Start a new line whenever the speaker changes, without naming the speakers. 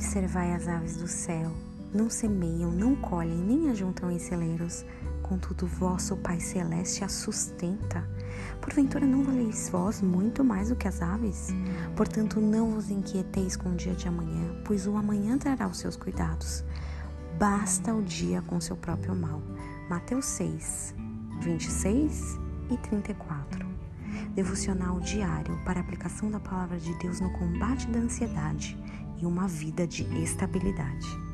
Observai as aves do céu, não semeiam, não colhem, nem ajuntam em celeiros, contudo vosso Pai Celeste a sustenta. Porventura não valeis vós muito mais do que as aves? Portanto, não vos inquieteis com o dia de amanhã, pois o amanhã trará os seus cuidados. Basta o dia com seu próprio mal. Mateus 6, 26 e 34. Devocional diário para aplicação da palavra de Deus no combate da ansiedade e uma vida de estabilidade.